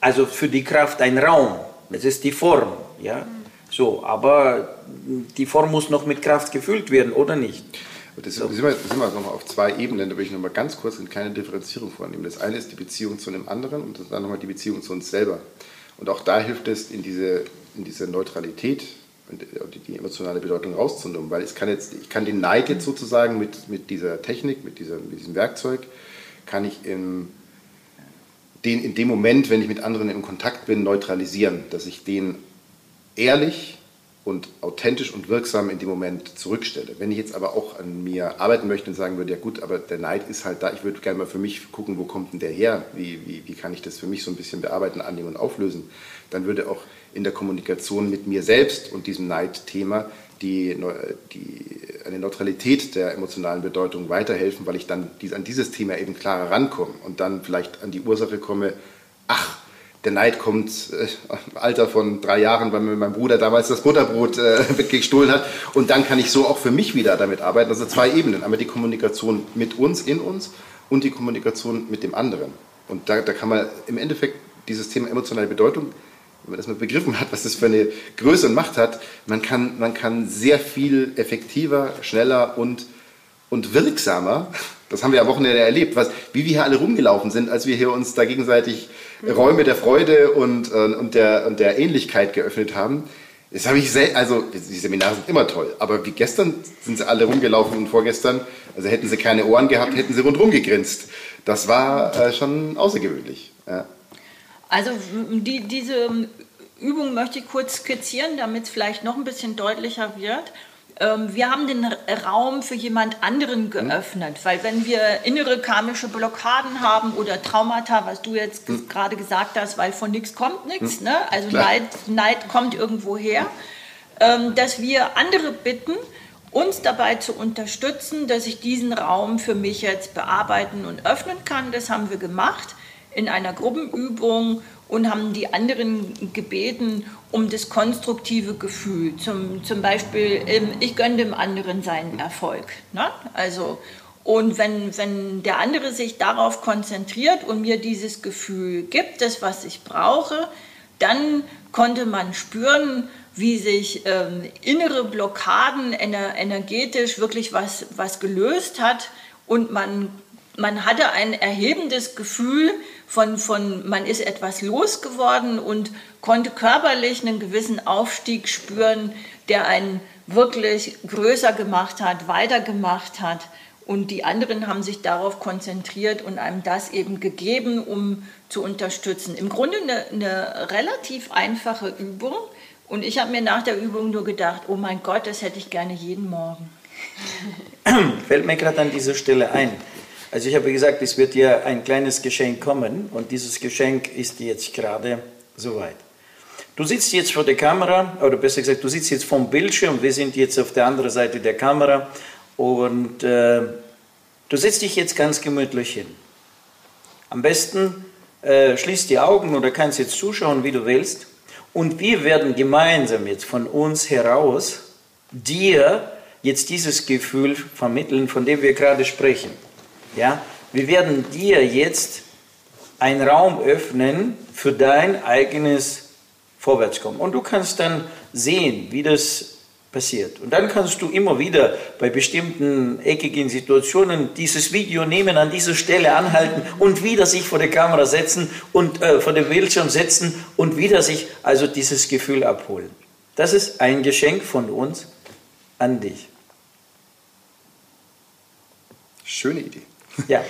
also für die Kraft einen Raum. Das ist die Form, ja. So, aber die Form muss noch mit Kraft gefüllt werden, oder nicht? Das sind wir, sind wir nochmal auf zwei Ebenen, da will ich nochmal ganz kurz eine kleine Differenzierung vornehmen. Das eine ist die Beziehung zu einem anderen und dann nochmal die Beziehung zu uns selber. Und auch da hilft es, in diese, in diese Neutralität und die, die emotionale Bedeutung rauszunehmen, weil ich kann, jetzt, ich kann den Neid jetzt sozusagen mit, mit dieser Technik, mit, dieser, mit diesem Werkzeug, kann ich im, den in dem Moment, wenn ich mit anderen in Kontakt bin, neutralisieren, dass ich den ehrlich und authentisch und wirksam in dem Moment zurückstelle. Wenn ich jetzt aber auch an mir arbeiten möchte und sagen würde, ja gut, aber der Neid ist halt da, ich würde gerne mal für mich gucken, wo kommt denn der her, wie, wie, wie kann ich das für mich so ein bisschen bearbeiten, annehmen und auflösen, dann würde auch in der Kommunikation mit mir selbst und diesem Neidthema die, die, eine Neutralität der emotionalen Bedeutung weiterhelfen, weil ich dann dies, an dieses Thema eben klarer rankomme und dann vielleicht an die Ursache komme, ach, der Neid kommt äh, im Alter von drei Jahren, weil mir mein Bruder damals das Butterbrot äh, gestohlen hat. Und dann kann ich so auch für mich wieder damit arbeiten. Also zwei Ebenen. Einmal die Kommunikation mit uns, in uns und die Kommunikation mit dem anderen. Und da, da kann man im Endeffekt dieses Thema emotionale Bedeutung, wenn man das mal begriffen hat, was das für eine Größe und Macht hat, man kann, man kann sehr viel effektiver, schneller und und wirksamer, das haben wir am Wochenende erlebt, was, wie wir hier alle rumgelaufen sind, als wir hier uns da gegenseitig Räume der Freude und, äh, und, der, und der Ähnlichkeit geöffnet haben. Das habe ich sel also die Seminare sind immer toll, aber wie gestern sind sie alle rumgelaufen und vorgestern, also hätten sie keine Ohren gehabt, hätten sie rundherum gegrinst. Das war äh, schon außergewöhnlich. Ja. Also die, diese Übung möchte ich kurz skizzieren, damit es vielleicht noch ein bisschen deutlicher wird. Ähm, wir haben den Raum für jemand anderen mhm. geöffnet, weil wenn wir innere karmische Blockaden haben oder Traumata, was du jetzt mhm. gerade gesagt hast, weil von nichts kommt nichts, mhm. ne? also Neid, Neid, kommt irgendwo her, ähm, dass wir andere bitten, uns dabei zu unterstützen, dass ich diesen Raum für mich jetzt bearbeiten und öffnen kann. Das haben wir gemacht in einer Gruppenübung und haben die anderen gebeten um das konstruktive Gefühl. Zum, zum Beispiel, ähm, ich gönne dem anderen seinen Erfolg. Ne? Also, und wenn, wenn der andere sich darauf konzentriert und mir dieses Gefühl gibt, das, was ich brauche, dann konnte man spüren, wie sich ähm, innere Blockaden ener energetisch wirklich was, was gelöst hat und man, man hatte ein erhebendes Gefühl, von, von man ist etwas losgeworden und konnte körperlich einen gewissen Aufstieg spüren, der einen wirklich größer gemacht hat, weitergemacht hat. Und die anderen haben sich darauf konzentriert und einem das eben gegeben, um zu unterstützen. Im Grunde eine, eine relativ einfache Übung. Und ich habe mir nach der Übung nur gedacht, oh mein Gott, das hätte ich gerne jeden Morgen. Fällt mir gerade an dieser Stelle ein. Also ich habe gesagt, es wird ja ein kleines Geschenk kommen und dieses Geschenk ist jetzt gerade soweit. Du sitzt jetzt vor der Kamera, oder besser gesagt, du sitzt jetzt vom Bildschirm, wir sind jetzt auf der anderen Seite der Kamera und äh, du setzt dich jetzt ganz gemütlich hin. Am besten äh, schließt die Augen oder kannst jetzt zuschauen, wie du willst. Und wir werden gemeinsam jetzt von uns heraus dir jetzt dieses Gefühl vermitteln, von dem wir gerade sprechen. Ja? Wir werden dir jetzt einen Raum öffnen für dein eigenes Vorwärtskommen. Und du kannst dann sehen, wie das passiert. Und dann kannst du immer wieder bei bestimmten eckigen Situationen dieses Video nehmen, an dieser Stelle anhalten und wieder sich vor der Kamera setzen und äh, vor dem Bildschirm setzen und wieder sich also dieses Gefühl abholen. Das ist ein Geschenk von uns an dich. Schöne Idee. Ja.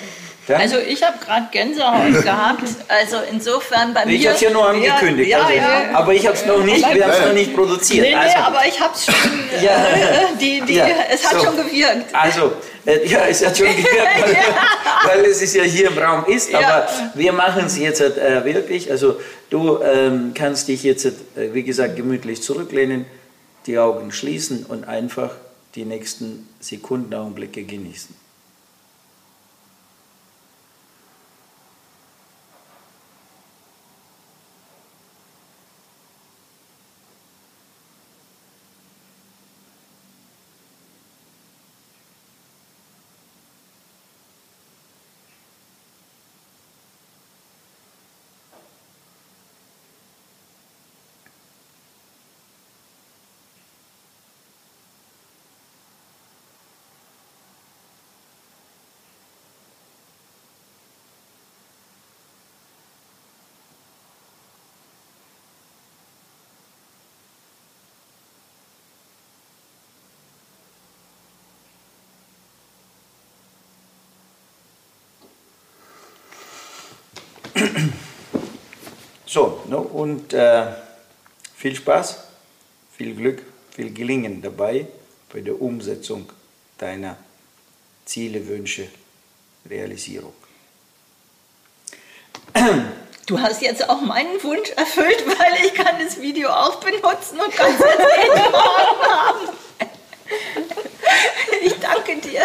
Dann? Also ich habe gerade Gänsehaut gehabt. Also insofern bei nee, mir. Ich habe es ja nur angekündigt. Ja, also, ja, aber ich habe es noch nicht, wir haben es noch nicht produziert. Nee, nee, also, aber ich habe es schon. ja, die, die, es hat so, schon gewirkt. Also, äh, ja, es hat schon gewirkt, weil, weil, es ist ja hier im Raum ist. Aber wir machen es jetzt äh, wirklich. Also du ähm, kannst dich jetzt, äh, wie gesagt, gemütlich zurücklehnen, die Augen schließen und einfach die nächsten Sekunden, Augenblicke genießen. So, ne, und äh, viel Spaß, viel Glück, viel Gelingen dabei bei der Umsetzung deiner Ziele, Wünsche, Realisierung. Du hast jetzt auch meinen Wunsch erfüllt, weil ich kann das Video auch benutzen und kann es jetzt haben. Ich danke dir.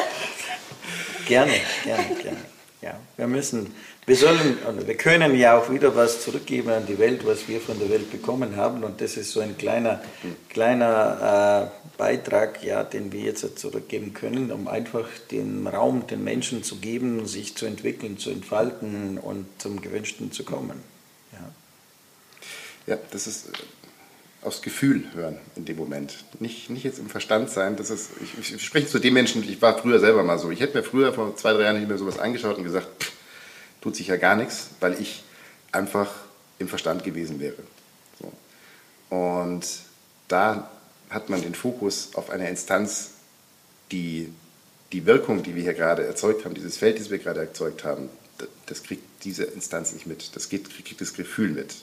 Gerne, gerne, gerne. Ja, wir müssen wir sollen und wir können ja auch wieder was zurückgeben an die Welt, was wir von der Welt bekommen haben. Und das ist so ein kleiner, kleiner äh, Beitrag, ja, den wir jetzt zurückgeben können, um einfach den Raum den Menschen zu geben, sich zu entwickeln, zu entfalten und zum Gewünschten zu kommen. Ja, ja das ist äh, aus Gefühl hören in dem Moment. Nicht, nicht jetzt im Verstand sein. Das ist, ich, ich spreche zu den Menschen, ich war früher selber mal so. Ich hätte mir früher vor zwei, drei Jahren nicht mehr sowas angeschaut und gesagt, pff, tut sich ja gar nichts, weil ich einfach im Verstand gewesen wäre. So. Und da hat man den Fokus auf eine Instanz, die die Wirkung, die wir hier gerade erzeugt haben, dieses Feld, das wir gerade erzeugt haben, das kriegt diese Instanz nicht mit. Das geht, kriegt das Gefühl mit.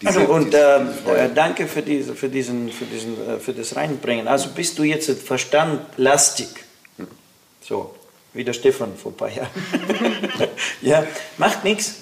Diese, also und diese, diese äh, danke für, diese, für, diesen, für, diesen, äh, für das Reinbringen. Also bist du jetzt verstandlastig. Hm. So, wie der Stefan vor ein paar Jahren. ja, macht nichts.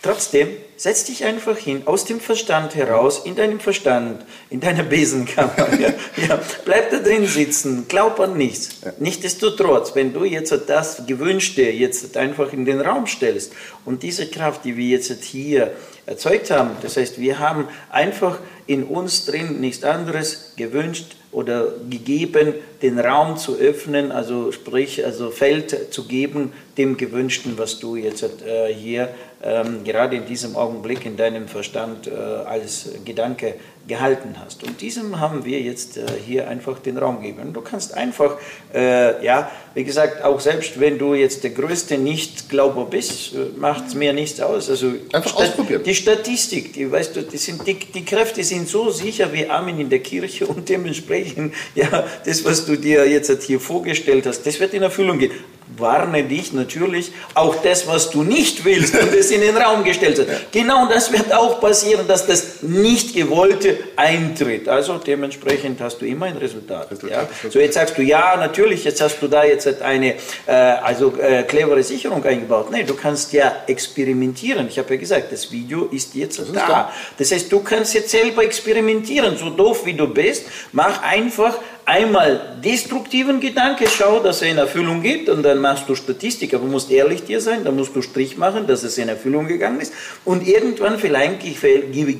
Trotzdem, setz dich einfach hin, aus dem Verstand heraus, in deinem Verstand, in deiner Besenkammer. ja, ja, bleib da drin sitzen, glaub an nichts. Ja. Nichtsdestotrotz, wenn du jetzt das Gewünschte jetzt einfach in den Raum stellst und diese Kraft, die wir jetzt hier erzeugt haben, das heißt, wir haben einfach in uns drin nichts anderes gewünscht oder gegeben, den Raum zu öffnen, also sprich, also Feld zu geben dem Gewünschten, was du jetzt äh, hier ähm, gerade in diesem Augenblick in deinem Verstand äh, als Gedanke gehalten hast. Und diesem haben wir jetzt äh, hier einfach den Raum gegeben. Du kannst einfach, äh, ja, wie gesagt, auch selbst wenn du jetzt der größte Nichtglauber bist, äh, macht es mir nichts aus. Also einfach Stat ausprobieren. Die Statistik, die, weißt du, die, sind, die, die Kräfte sind so sicher wie Amen in der Kirche und dementsprechend, ja, das, was du dir jetzt hier vorgestellt hast, das wird in Erfüllung gehen warne dich natürlich, auch das, was du nicht willst und es in den Raum gestellt hast. Genau das wird auch passieren, dass das nicht gewollte eintritt. Also dementsprechend hast du immer ein Resultat. Ja? So jetzt sagst du, ja, natürlich, jetzt hast du da jetzt eine äh, also äh, clevere Sicherung eingebaut. Nein, du kannst ja experimentieren. Ich habe ja gesagt, das Video ist jetzt das da. Ist da. Das heißt, du kannst jetzt selber experimentieren, so doof wie du bist. Mach einfach einmal destruktiven Gedanke, schau, dass er in Erfüllung geht und dann machst du Statistik, aber musst ehrlich dir sein, dann musst du Strich machen, dass es in Erfüllung gegangen ist. Und irgendwann vielleicht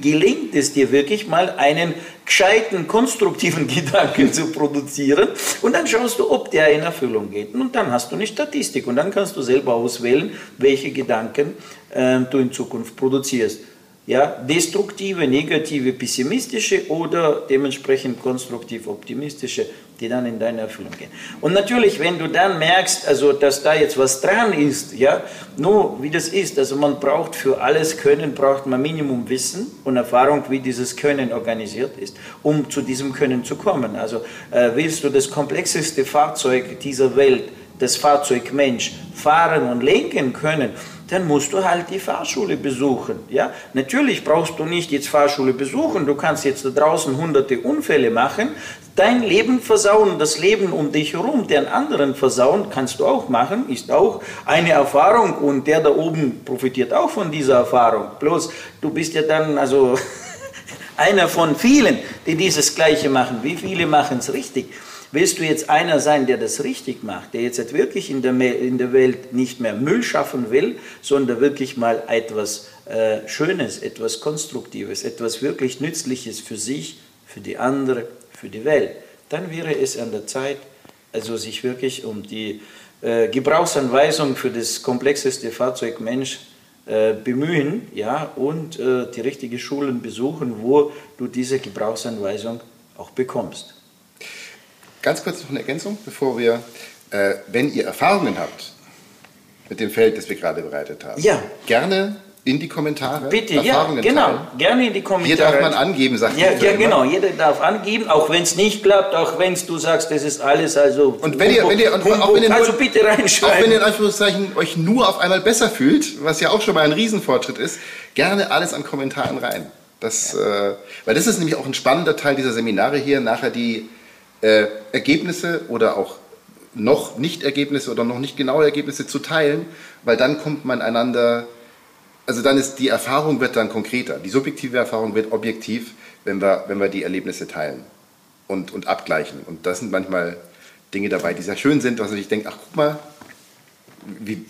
gelingt es dir wirklich mal einen gescheiten, konstruktiven Gedanken zu produzieren. Und dann schaust du, ob der in Erfüllung geht. Und dann hast du eine Statistik. Und dann kannst du selber auswählen, welche Gedanken äh, du in Zukunft produzierst ja, destruktive, negative, pessimistische oder dementsprechend konstruktiv optimistische, die dann in deine Erfüllung gehen. Und natürlich, wenn du dann merkst, also dass da jetzt was dran ist, ja, nur wie das ist, also man braucht für alles Können, braucht man Minimum Wissen und Erfahrung, wie dieses Können organisiert ist, um zu diesem Können zu kommen. Also äh, willst du das komplexeste Fahrzeug dieser Welt, das Fahrzeug Mensch, fahren und lenken können, dann musst du halt die Fahrschule besuchen. Ja? Natürlich brauchst du nicht jetzt Fahrschule besuchen, du kannst jetzt da draußen hunderte Unfälle machen, dein Leben versauen, das Leben um dich herum, den anderen versauen, kannst du auch machen, ist auch eine Erfahrung und der da oben profitiert auch von dieser Erfahrung. Bloß du bist ja dann also einer von vielen, die dieses Gleiche machen. Wie viele machen es richtig? Willst du jetzt einer sein, der das richtig macht, der jetzt wirklich in der, in der Welt nicht mehr Müll schaffen will, sondern wirklich mal etwas äh, Schönes, etwas Konstruktives, etwas wirklich Nützliches für sich, für die andere, für die Welt, dann wäre es an der Zeit, also sich wirklich um die äh, Gebrauchsanweisung für das komplexeste Fahrzeug Mensch äh, bemühen ja, und äh, die richtigen Schulen besuchen, wo du diese Gebrauchsanweisung auch bekommst. Ganz kurz noch eine Ergänzung, bevor wir, äh, wenn ihr Erfahrungen habt mit dem Feld, das wir gerade bereitet haben, ja. gerne in die Kommentare. Bitte, ja, genau, teilen. gerne in die Kommentare. Hier darf man angeben, sagt Ja, ja genau, jeder darf angeben, auch wenn es nicht klappt, auch wenn du sagst, das ist alles also. Und wenn ihr, wenn ihr, Humbug, auch wenn ihr nur, also bitte reinschreiben. Auch wenn ihr in Anführungszeichen euch nur auf einmal besser fühlt, was ja auch schon mal ein Riesenfortschritt ist, gerne alles an Kommentaren rein. Das, ja. äh, weil das ist nämlich auch ein spannender Teil dieser Seminare hier, nachher die äh, Ergebnisse oder auch noch nicht Ergebnisse oder noch nicht genaue Ergebnisse zu teilen, weil dann kommt man einander, also dann ist die Erfahrung wird dann konkreter, die subjektive Erfahrung wird objektiv, wenn wir, wenn wir die Erlebnisse teilen und, und abgleichen. Und das sind manchmal Dinge dabei, die sehr schön sind, was ich denke, ach guck mal, wie,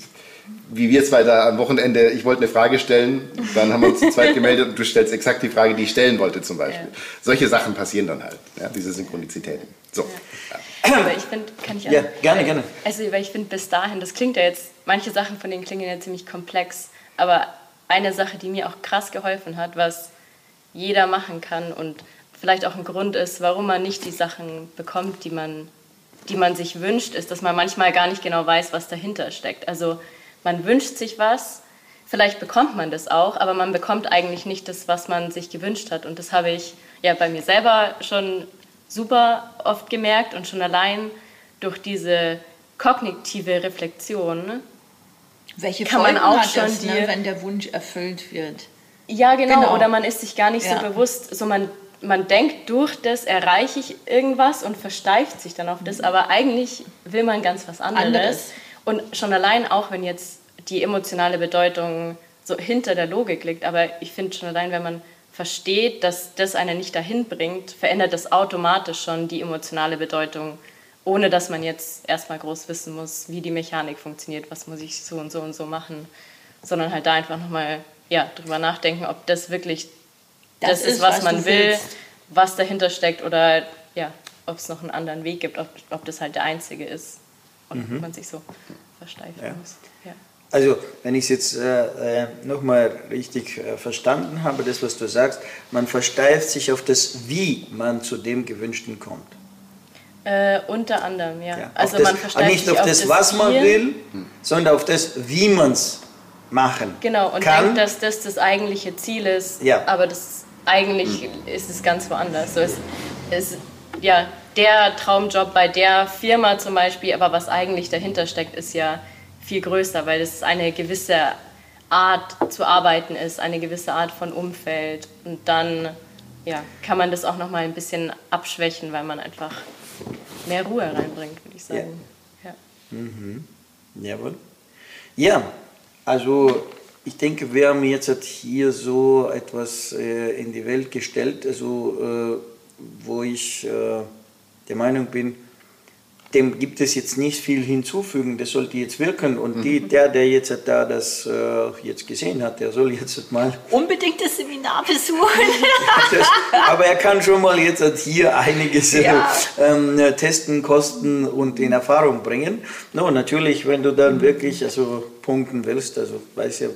wie wir zwei da am Wochenende, ich wollte eine Frage stellen, dann haben wir uns zu zweit gemeldet und du stellst exakt die Frage, die ich stellen wollte zum Beispiel. Ja. Solche Sachen passieren dann halt, ja, diese Synchronizitäten. So. Ja. Aber ich finde, kann ich Ja, gerne, gerne. Also, weil ich finde, bis dahin, das klingt ja jetzt, manche Sachen von denen klingen ja ziemlich komplex, aber eine Sache, die mir auch krass geholfen hat, was jeder machen kann und vielleicht auch ein Grund ist, warum man nicht die Sachen bekommt, die man, die man sich wünscht, ist, dass man manchmal gar nicht genau weiß, was dahinter steckt. Also man wünscht sich was, vielleicht bekommt man das auch, aber man bekommt eigentlich nicht das, was man sich gewünscht hat. Und das habe ich ja bei mir selber schon super oft gemerkt und schon allein durch diese kognitive Reflexion Welche kann Folgen man auch hat schon das, die, ne, wenn der Wunsch erfüllt wird? Ja, genau. Genau. Oder man ist sich gar nicht Ja. so bewusst. So man, man denkt, durch das erreiche ich irgendwas und versteift sich dann auf das. Aber eigentlich will man ganz was anderes. Anderes. Und schon allein auch, wenn jetzt die emotionale Bedeutung so hinter der Logik liegt. Aber ich finde schon allein, wenn man versteht, dass das einen nicht dahin bringt, verändert das automatisch schon die emotionale Bedeutung, ohne dass man jetzt erstmal groß wissen muss, wie die Mechanik funktioniert, was muss ich so und so und so machen, sondern halt da einfach nochmal ja, drüber nachdenken, ob das wirklich das, Das ist, was, was man will, willst. was dahinter steckt oder ja, ob es noch einen anderen Weg gibt, ob, ob das halt der einzige ist und man sich so versteifen Ja. muss. Ja. Also, wenn ich es jetzt äh, äh, nochmal richtig äh, verstanden habe, das, was du sagst, man versteift sich auf das, wie man zu dem Gewünschten kommt. Äh, unter anderem, ja. Ja, Also auf das, man versteift nicht sich auf das, was man Ziel. will, sondern auf das, wie man es machen Genau, und kann. denkt, dass das das eigentliche Ziel ist, Ja. aber das eigentlich ist es ganz woanders. So, es ist ja der Traumjob bei der Firma zum Beispiel, aber was eigentlich dahinter steckt, ist ja viel größer, weil es eine gewisse Art zu arbeiten ist, eine gewisse Art von Umfeld und dann ja, kann man das auch noch mal ein bisschen abschwächen, weil man einfach mehr Ruhe reinbringt, würde ich sagen. Ja. Jawohl. Ja, also ich denke, wir haben jetzt hier so etwas äh, in die Welt gestellt, also, äh, wo ich äh, der Meinung bin, dem gibt es jetzt nicht viel hinzufügen, das sollte jetzt wirken. Und die, der, der jetzt da das äh, jetzt gesehen hat, der soll jetzt mal Unbedingt das Seminar besuchen. das, aber er kann schon mal jetzt halt hier einiges äh, Ja. ähm, testen, kosten und in Erfahrung bringen. No, natürlich, wenn du dann wirklich also punkten willst, also weiß ja,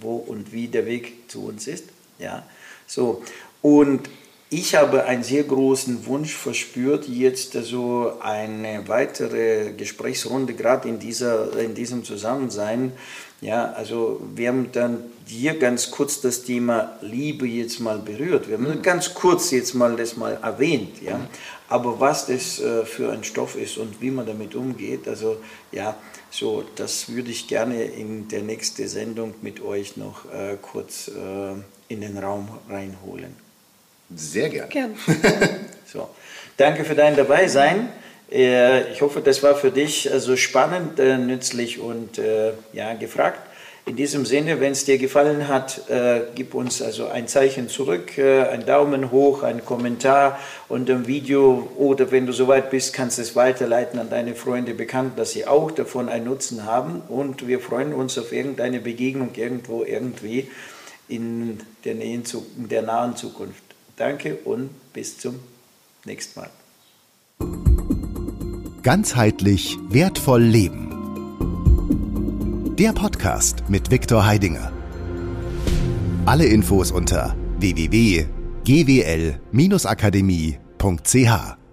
wo und wie der Weg zu uns ist. Ja, so. Und ich habe einen sehr großen Wunsch verspürt, jetzt also eine weitere Gesprächsrunde, gerade in, dieser, in diesem Zusammensein. Ja, also wir haben dann hier ganz kurz das Thema Liebe jetzt mal berührt. Wir haben ganz kurz jetzt mal das mal erwähnt, ja. Aber was das äh, für ein Stoff ist und wie man damit umgeht, also ja, so, das würde ich gerne in der nächsten Sendung mit euch noch äh, kurz äh, in den Raum reinholen. Sehr gern. Gern. So, danke für dein Dabeisein. Äh, Ich hoffe, das war für dich also spannend, äh, nützlich und ja, gefragt. In diesem Sinne, wenn es dir gefallen hat, äh, gib uns also ein Zeichen zurück, äh, ein Daumen hoch, ein Kommentar unter dem Video oder wenn du soweit bist, kannst du es weiterleiten an deine Freunde bekannt, dass sie auch davon einen Nutzen haben und wir freuen uns auf irgendeine Begegnung irgendwo, irgendwie in der, nähen, Zu- in der nahen Zukunft. Danke und bis zum nächsten Mal. Ganzheitlich wertvoll leben. Der Podcast mit Viktor Heidinger. Alle Infos unter www.gwl-akademie.ch